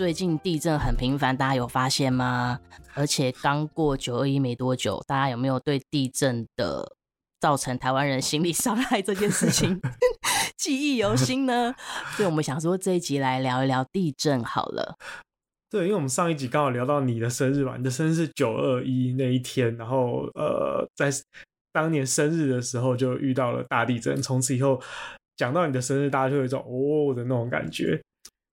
最近地震很频繁，大家有发现吗？而且刚过九二一没多久，大家有没有对地震的造成台湾人心理伤害这件事情 记忆犹新呢？所以我们想说这一集来聊一聊地震好了。对，因为我们上一集刚好聊到你的生日嘛，你的生日是九二一那一天，然后呃，在当年生日的时候就遇到了大地震，从此以后讲到你的生日，大家就有一种哦的那种感觉。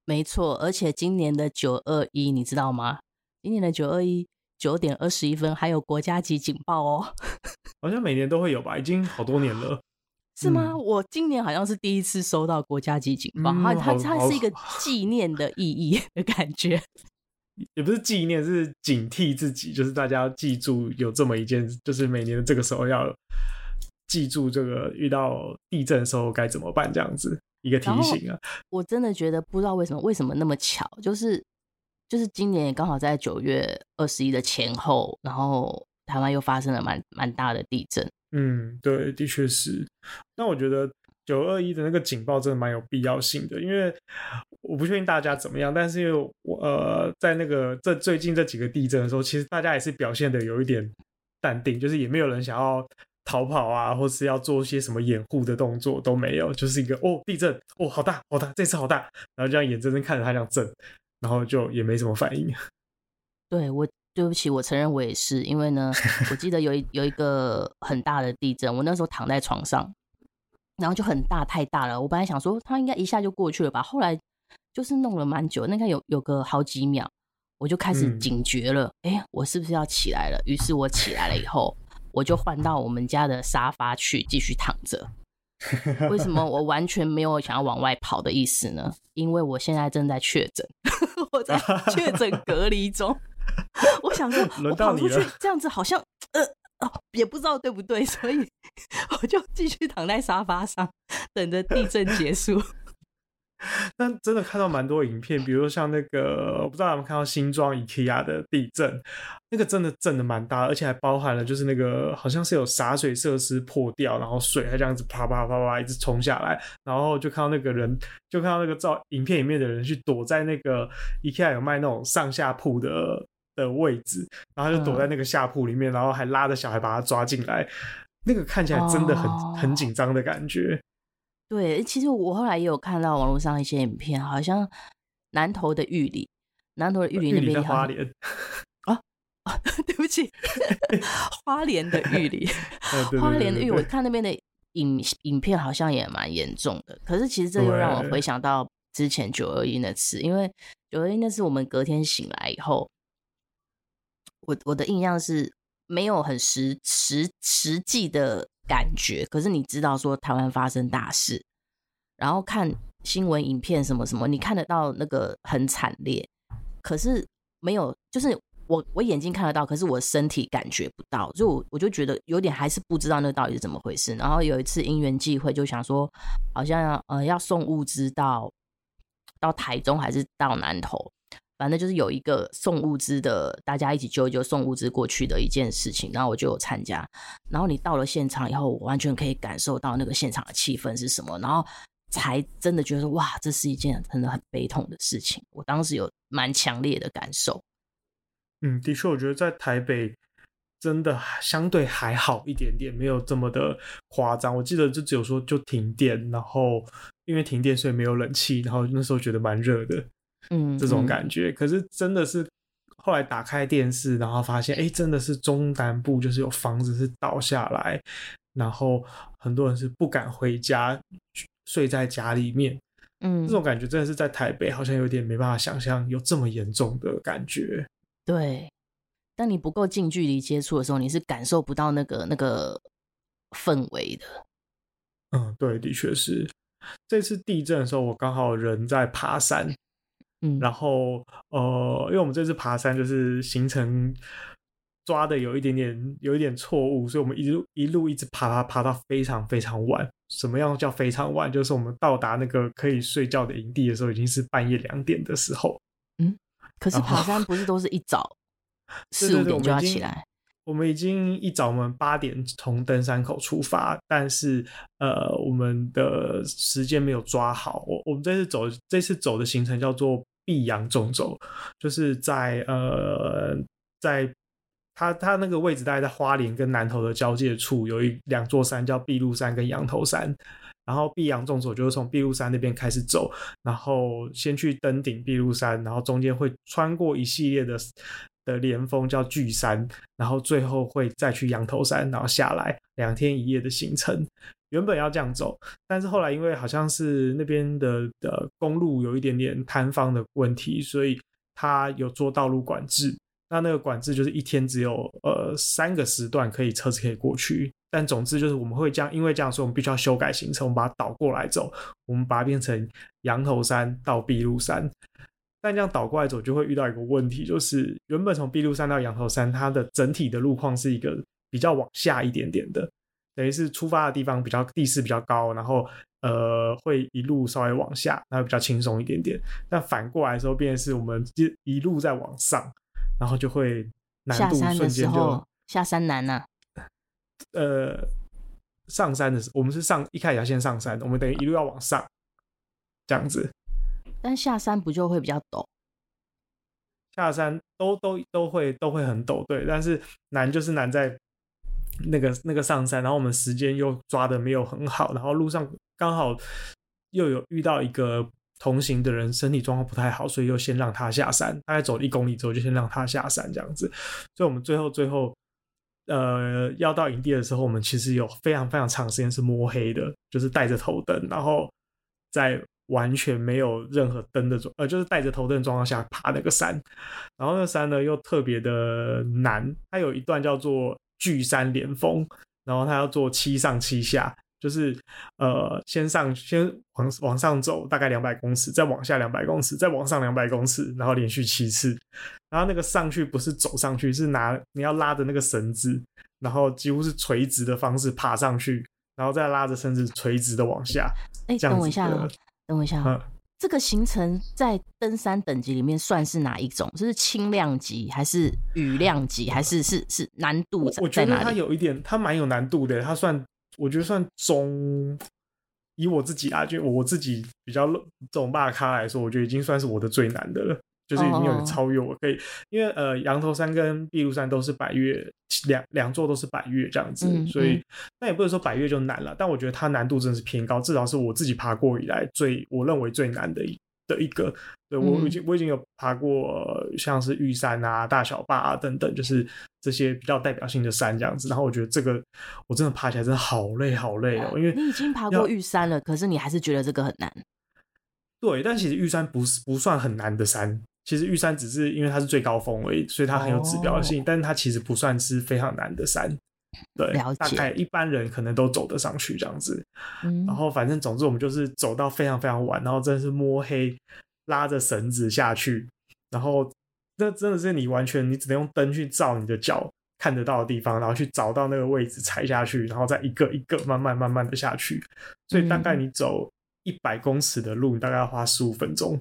没错，而且今年的九二一你知道吗？今年的九二一九点二十一分还有国家级警报哦，好像每年都会有吧，已经好多年了。是吗？嗯、我今年好像是第一次收到国家级警报，它它它是一个纪念的意义 的感觉，也不是纪念，是警惕自己，就是大家要记住有这么一件，就是每年的这个时候要记住这个遇到地震的时候该怎么办，这样子一个提醒啊。我真的觉得不知道为什么，为什么那么巧，就是就是今年也刚好在九月二十一的前后，然后台湾又发生了蛮蛮大的地震。嗯，对，的确是。那我觉得九二一的那个警报真的蛮有必要性的，因为我不确定大家怎么样，但是因为我呃，在那个这最近这几个地震的时候，其实大家也是表现的有一点淡定，就是也没有人想要逃跑啊，或是要做一些什么掩护的动作都没有，就是一个哦地震哦好大好大，这次好大，然后这样眼睁睁看着它这样震，然后就也没什么反应。对我。对不起，我承认我也是，因为呢，我记得有一有一个很大的地震，我那时候躺在床上，然后就很大，太大了。我本来想说它应该一下就过去了吧，后来就是弄了蛮久，那个有有个好几秒，我就开始警觉了，哎、嗯，我是不是要起来了？于是我起来了以后，我就换到我们家的沙发去继续躺着。为什么我完全没有想要往外跑的意思呢？因为我现在正在确诊，我在 确诊隔离中。我想说，我跑出去这样子好像呃哦，也不知道对不对，所以我就继续躺在沙发上，等着地震结束。但真的看到蛮多影片，比如说像那个，我不知道有没有看到新庄 IKEA 的地震，那个真的震的蛮大，而且还包含了就是那个好像是有洒水设施破掉，然后水还这样子啪啪啪啪一直冲下来，然后就看到那个人，就看到那个照影片里面的人去躲在那个 IKEA 有卖那种上下铺的的位置，然后就躲在那个下铺里面，然后还拉着小孩把他抓进来，那个看起来真的很、哦、很紧张的感觉。对，其实我后来也有看到网络上一些影片，好像南投的玉里，南投的玉里那边的花莲啊，啊，对不起，花莲的玉里，花莲的玉，我看那边的影影片好像也蛮严重的。可是其实这又让我回想到之前九二一那次，因为九二一那次我们隔天醒来以后，我我的印象是没有很实实实际的。感觉，可是你知道说台湾发生大事，然后看新闻影片什么什么，你看得到那个很惨烈，可是没有，就是我我眼睛看得到，可是我身体感觉不到，就我就觉得有点还是不知道那到底是怎么回事。然后有一次因缘际会，就想说好像要呃要送物资到到台中还是到南投。反正就是有一个送物资的，大家一起揪一揪送物资过去的一件事情，然后我就有参加。然后你到了现场以后，我完全可以感受到那个现场的气氛是什么，然后才真的觉得哇，这是一件真的很悲痛的事情。我当时有蛮强烈的感受。嗯，的确，我觉得在台北真的相对还好一点点，没有这么的夸张。我记得就只有说就停电，然后因为停电所以没有冷气，然后那时候觉得蛮热的。嗯，这种感觉，可是真的是后来打开电视，然后发现，哎，真的是中南部就是有房子是倒下来，然后很多人是不敢回家，睡在家里面。嗯，这种感觉真的是在台北好像有点没办法想象有这么严重的感觉。对，当你不够近距离接触的时候，你是感受不到那个那个氛围的。嗯，对，的确是。这次地震的时候，我刚好人在爬山。嗯，然后呃，因为我们这次爬山就是行程抓的有一点点有一点错误，所以我们一路一路一直爬爬爬到非常非常晚。什么样叫非常晚？就是我们到达那个可以睡觉的营地的时候，已经是半夜两点的时候。嗯，可是爬山不是都是一早 四五点就要起来？我们已经一早，我们八点从登山口出发，但是呃，我们的时间没有抓好。我我们这次走这次走的行程叫做碧阳纵走，就是在呃在它它那个位置大概在花莲跟南投的交界处，有一两座山叫碧鹿山跟羊头山。然后碧阳纵走就是从碧鹿山那边开始走，然后先去登顶碧鹿山，然后中间会穿过一系列的。的连峰叫巨山，然后最后会再去羊头山，然后下来两天一夜的行程。原本要这样走，但是后来因为好像是那边的的公路有一点点塌方的问题，所以他有做道路管制。那那个管制就是一天只有呃三个时段可以车子可以过去。但总之就是我们会这样，因为这样说我们必须要修改行程，我们把它倒过来走，我们把它变成羊头山到碧鹿山。但这样倒过来走，就会遇到一个问题，就是原本从碧鹿山到羊头山，它的整体的路况是一个比较往下一点点的，等于是出发的地方比较地势比较高，然后呃会一路稍微往下，那会比较轻松一点点。但反过来的时候，变成是我们一路在往上，然后就会难度瞬间就下山难呐、啊。呃，上山的时候，我们是上一开始要先上山，我们等于一路要往上，这样子。但下山不就会比较陡？下山都都都会都会很陡，对。但是难就是难在那个那个上山，然后我们时间又抓得没有很好，然后路上刚好又有遇到一个同行的人身体状况不太好，所以又先让他下山。大概走了一公里之后，就先让他下山这样子。所以我们最后最后呃要到营地的时候，我们其实有非常非常长时间是摸黑的，就是带着头灯，然后在。完全没有任何灯的状，呃，就是带着头灯的状况下爬那个山，然后那个山呢又特别的难，它有一段叫做巨山连峰，然后它要做七上七下，就是呃先上先往往上走大概两百公尺，再往下两百公尺，再往上两百公尺，然后连续七次，然后那个上去不是走上去，是拿你要拉着那个绳子，然后几乎是垂直的方式爬上去，然后再拉着绳子垂直的往下，哎，等我一下。等我一下，嗯，这个行程在登山等级里面算是哪一种？就是轻量级，还是雨量级，还是是是难度？我觉得它有一点，它蛮有难度的。它算，我觉得算中。以我自己啊，就我自己比较这种大咖来说，我觉得已经算是我的最难的了。就是已经有点超越我，可以，oh. 因为呃，羊头山跟碧庐山都是百越，两两座都是百越这样子，嗯、所以那也不能说百越就难了，但我觉得它难度真的是偏高，至少是我自己爬过以来最我认为最难的一的一个。对，我已经我已经有爬过像是玉山啊、大小坝啊等等，就是这些比较代表性的山这样子。然后我觉得这个我真的爬起来真的好累好累哦，因为你已经爬过玉山了，可是你还是觉得这个很难。对，但其实玉山不是不算很难的山。其实玉山只是因为它是最高峰而已，所以它很有指标性，哦、但是它其实不算是非常难的山，对，大概一般人可能都走得上去这样子。嗯、然后反正总之我们就是走到非常非常晚，然后真的是摸黑拉着绳子下去，然后那真的是你完全你只能用灯去照你的脚看得到的地方，然后去找到那个位置踩下去，然后再一个一个慢慢慢慢的下去，所以大概你走一百公尺的路，你大概要花十五分钟。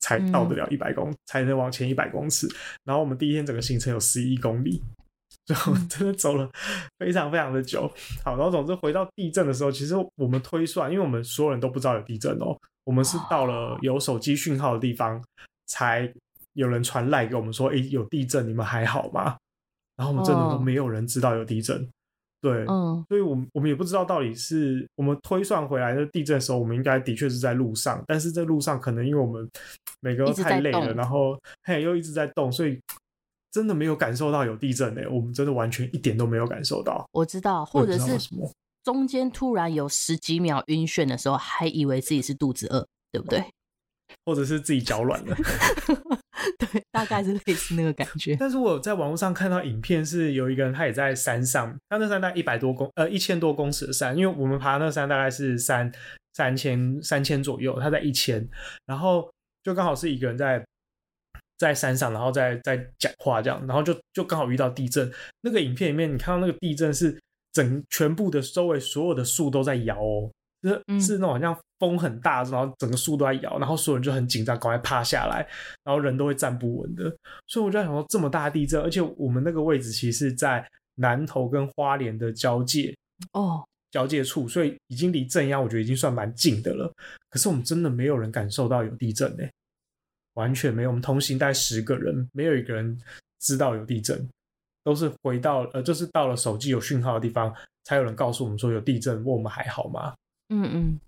才到得了一百公，嗯、才能往前一百公尺。然后我们第一天整个行程有十一公里，最后真的走了非常非常的久。好，然后总之回到地震的时候，其实我们推算，因为我们所有人都不知道有地震哦，我们是到了有手机讯号的地方，才有人传赖给我们说，哎，有地震，你们还好吗？然后我们真的都没有人知道有地震。对，嗯，所以，我们我们也不知道到底是我们推算回来的地震的时候，我们应该的确是在路上，但是在路上可能因为我们每个都太累了，然后嘿又一直在动，所以真的没有感受到有地震呢。我们真的完全一点都没有感受到。我知道，或者是中间突然有十几秒晕眩的时候，还以为自己是肚子饿，对不对？或者是自己脚软了。对，大概是类似那个感觉。但是我在网络上看到影片，是有一个人他也在山上，他那山大概一百多公呃一千多公尺的山，因为我们爬那山大概是三三千三千左右，他在一千，然后就刚好是一个人在在山上，然后再再讲话这样，然后就就刚好遇到地震。那个影片里面，你看到那个地震是整全部的周围所有的树都在摇哦，是、嗯、是那种好像风很大，然后整个树都在摇，然后所有人就很紧张，赶快趴下来，然后人都会站不稳的。所以我就在想说，这么大地震，而且我们那个位置其实是在南投跟花莲的交界哦。交界处，所以已经离震央，我觉得已经算蛮近的了。可是我们真的没有人感受到有地震呢，完全没有。我们同行带十个人，没有一个人知道有地震，都是回到呃，就是到了手机有讯号的地方，才有人告诉我们说有地震，问我们还好吗？嗯嗯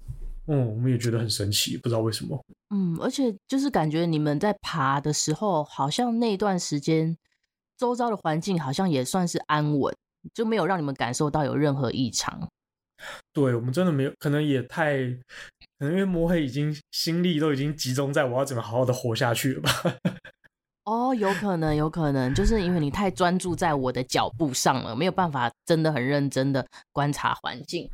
嗯，我们也觉得很神奇，不知道为什么。嗯，而且就是感觉你们在爬的时候，好像那段时间周遭的环境好像也算是安稳，就没有让你们感受到有任何异常。对，我们真的没有，可能也太，可能因为摸黑已经心力都已经集中在我要怎么好好的活下去了吧？哦，有可能，有可能，就是因为你太专注在我的脚步上了，没有办法真的很认真的观察环境。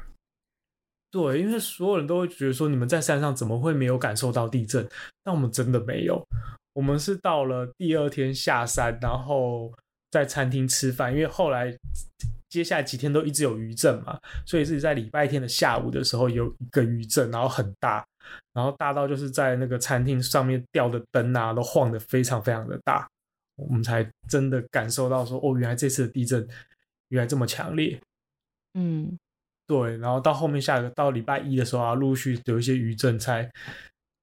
对，因为所有人都会觉得说，你们在山上怎么会没有感受到地震？但我们真的没有，我们是到了第二天下山，然后在餐厅吃饭，因为后来。接下来几天都一直有余震嘛，所以是在礼拜天的下午的时候有一个余震，然后很大，然后大到就是在那个餐厅上面吊的灯啊都晃得非常非常的大，我们才真的感受到说，哦，原来这次的地震原来这么强烈。嗯，对，然后到后面下个到礼拜一的时候啊，陆续有一些余震才，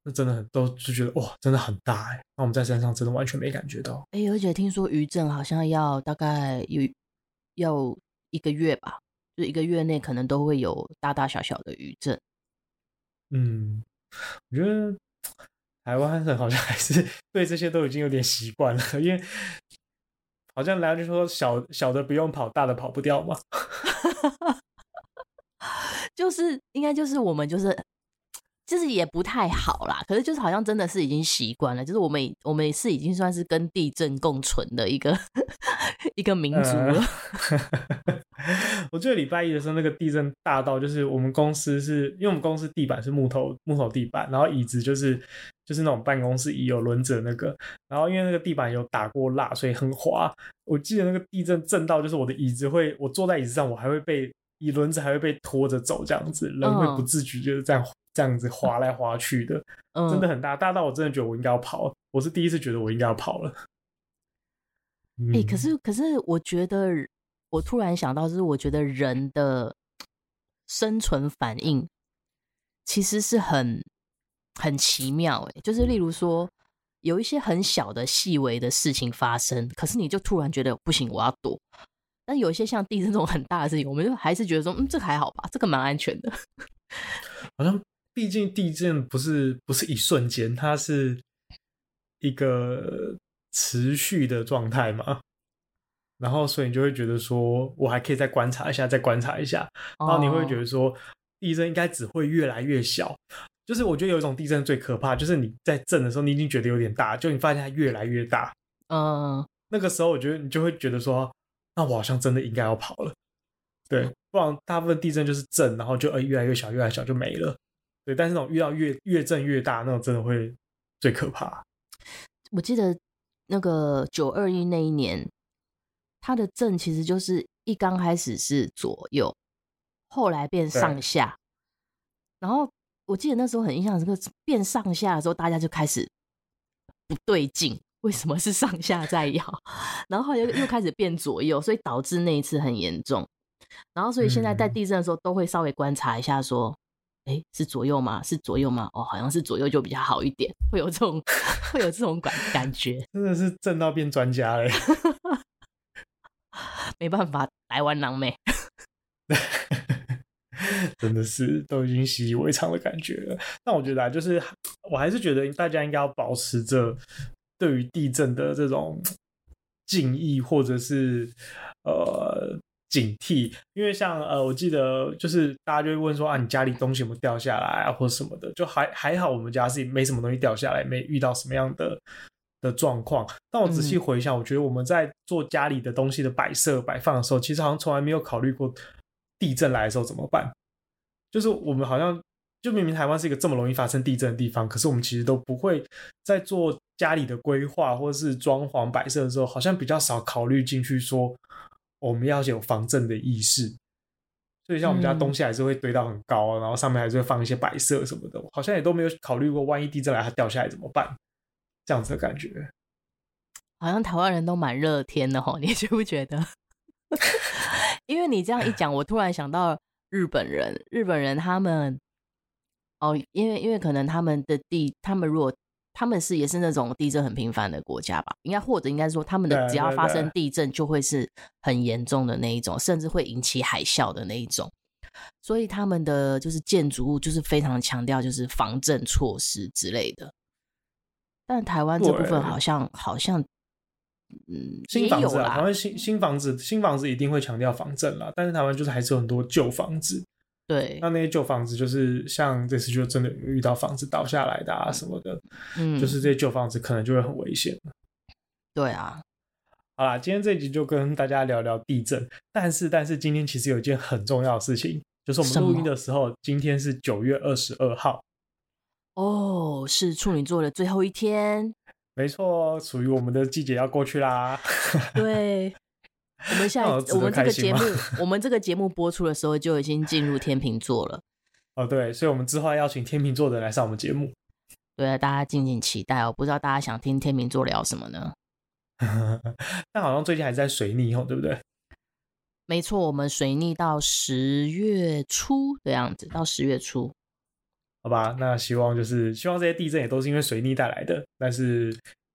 那真的很都就觉得哇，真的很大哎，那我们在山上真的完全没感觉到。哎，而且听说余震好像要大概有要。一个月吧，就一个月内可能都会有大大小小的余震。嗯，我觉得台湾人好像还是对这些都已经有点习惯了，因为好像来就说小小的不用跑，大的跑不掉嘛。就是应该就是我们就是。就是也不太好啦，可是就是好像真的是已经习惯了，就是我们我们是已经算是跟地震共存的一个 一个民族了。呃、我记得礼拜一的时候，那个地震大到就是我们公司是因为我们公司地板是木头木头地板，然后椅子就是就是那种办公室椅有轮子的那个，然后因为那个地板有打过蜡，所以很滑。我记得那个地震震到就是我的椅子会，我坐在椅子上，我还会被椅轮子还会被拖着走这样子，人会不自觉就是这样。这样子滑来滑去的，嗯、真的很大，大到我真的觉得我应该要跑。我是第一次觉得我应该要跑了。哎、嗯欸，可是可是，我觉得我突然想到，就是我觉得人的生存反应其实是很很奇妙。哎，就是例如说，有一些很小的细微的事情发生，可是你就突然觉得不行，我要躲。但有一些像地震这种很大的事情，我们就还是觉得说，嗯，这个还好吧，这个蛮安全的。好像。毕竟地震不是不是一瞬间，它是一个持续的状态嘛。然后，所以你就会觉得说，我还可以再观察一下，再观察一下。然后你会觉得说，地震应该只会越来越小。就是我觉得有一种地震最可怕，就是你在震的时候，你已经觉得有点大，就你发现它越来越大。嗯，那个时候我觉得你就会觉得说，那我好像真的应该要跑了。对，不然大部分地震就是震，然后就呃越来越小，越来越小就没了。对，但是那种遇到越越震越大，那种真的会最可怕。我记得那个九二一那一年，它的震其实就是一刚开始是左右，后来变上下。然后我记得那时候很印象深刻，变上下的时候，大家就开始不对劲，为什么是上下在摇？然后后来又又开始变左右，所以导致那一次很严重。然后所以现在在地震的时候，都会稍微观察一下说。哎，是左右吗？是左右吗？哦，好像是左右就比较好一点，会有这种 会有这种感感觉，真的是震到变专家了。没办法，台湾狼妹，真的是都已经习以为常的感觉了。那我觉得啊，就是我还是觉得大家应该要保持着对于地震的这种敬意，或者是呃。警惕，因为像呃，我记得就是大家就会问说啊，你家里东西有没有掉下来啊，或者什么的，就还还好，我们家是没什么东西掉下来，没遇到什么样的的状况。但我仔细回想，嗯，我觉得我们在做家里的东西的摆设摆放的时候，其实好像从来没有考虑过地震来的时候怎么办。就是我们好像就明明台湾是一个这么容易发生地震的地方，可是我们其实都不会在做家里的规划或是装潢摆设的时候，好像比较少考虑进去说我们要有防震的意识。所以像我们家东西还是会堆到很高，嗯、然后上面还是会放一些摆设什么的，好像也都没有考虑过万一地震来它掉下来怎么办，这样子的感觉。好像台湾人都蛮热天的吼，你觉不觉得？因为你这样一讲，我突然想到日本人，日本人他们哦，因为因为可能他们的地，他们如果他们是也是那种地震很频繁的国家吧，应该或者应该说他们的只要发生地震就会是很严重的那一种，甚至会引起海啸的那一种，所以他们的就是建筑物就是非常强调就是防震措施之类的，但台湾这部分好像好像。嗯，新房子啊，台湾新新房子，新房子一定会强调防震啦。但是台湾就是还是有很多旧房子，对，那那些旧房子就是像这次就真的遇到房子倒下来的啊什么的，嗯，就是这些旧房子可能就会很危险。对啊，好啦，今天这集就跟大家聊聊地震，但是但是今天其实有一件很重要的事情，就是我们录音的时候，今天是九月二十二号，哦，是处女座的最后一天。没错，属于我们的季节要过去啦。对，我们现在我们这个节目，我们这个节目播出的时候就已经进入天秤座了。哦，对，所以，我们之后要邀请天秤座的人来上我们节目。对啊，大家敬请期待哦。不知道大家想听天秤座聊什么呢？但好像最近还在水逆哦，对不对？没错，我们水逆到十月初的样子，到十月初。好吧，那希望就是希望这些地震也都是因为水逆带来的，但是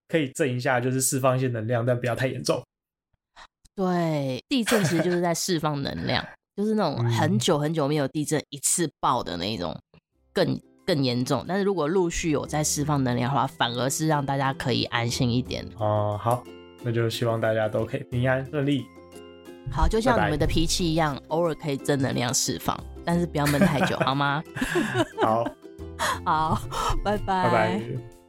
可以震一下，就是释放一些能量，但不要太严重。对，地震其实就是在释放能量，就是那种很久很久没有地震一次爆的那种更更严重。但是如果陆续有在释放能量的话，反而是让大家可以安心一点。哦，好，那就希望大家都可以平安顺利。好，就像你们的脾气一样，拜拜偶尔可以正能量释放，但是不要闷太久，好吗？好。好，拜拜。拜拜。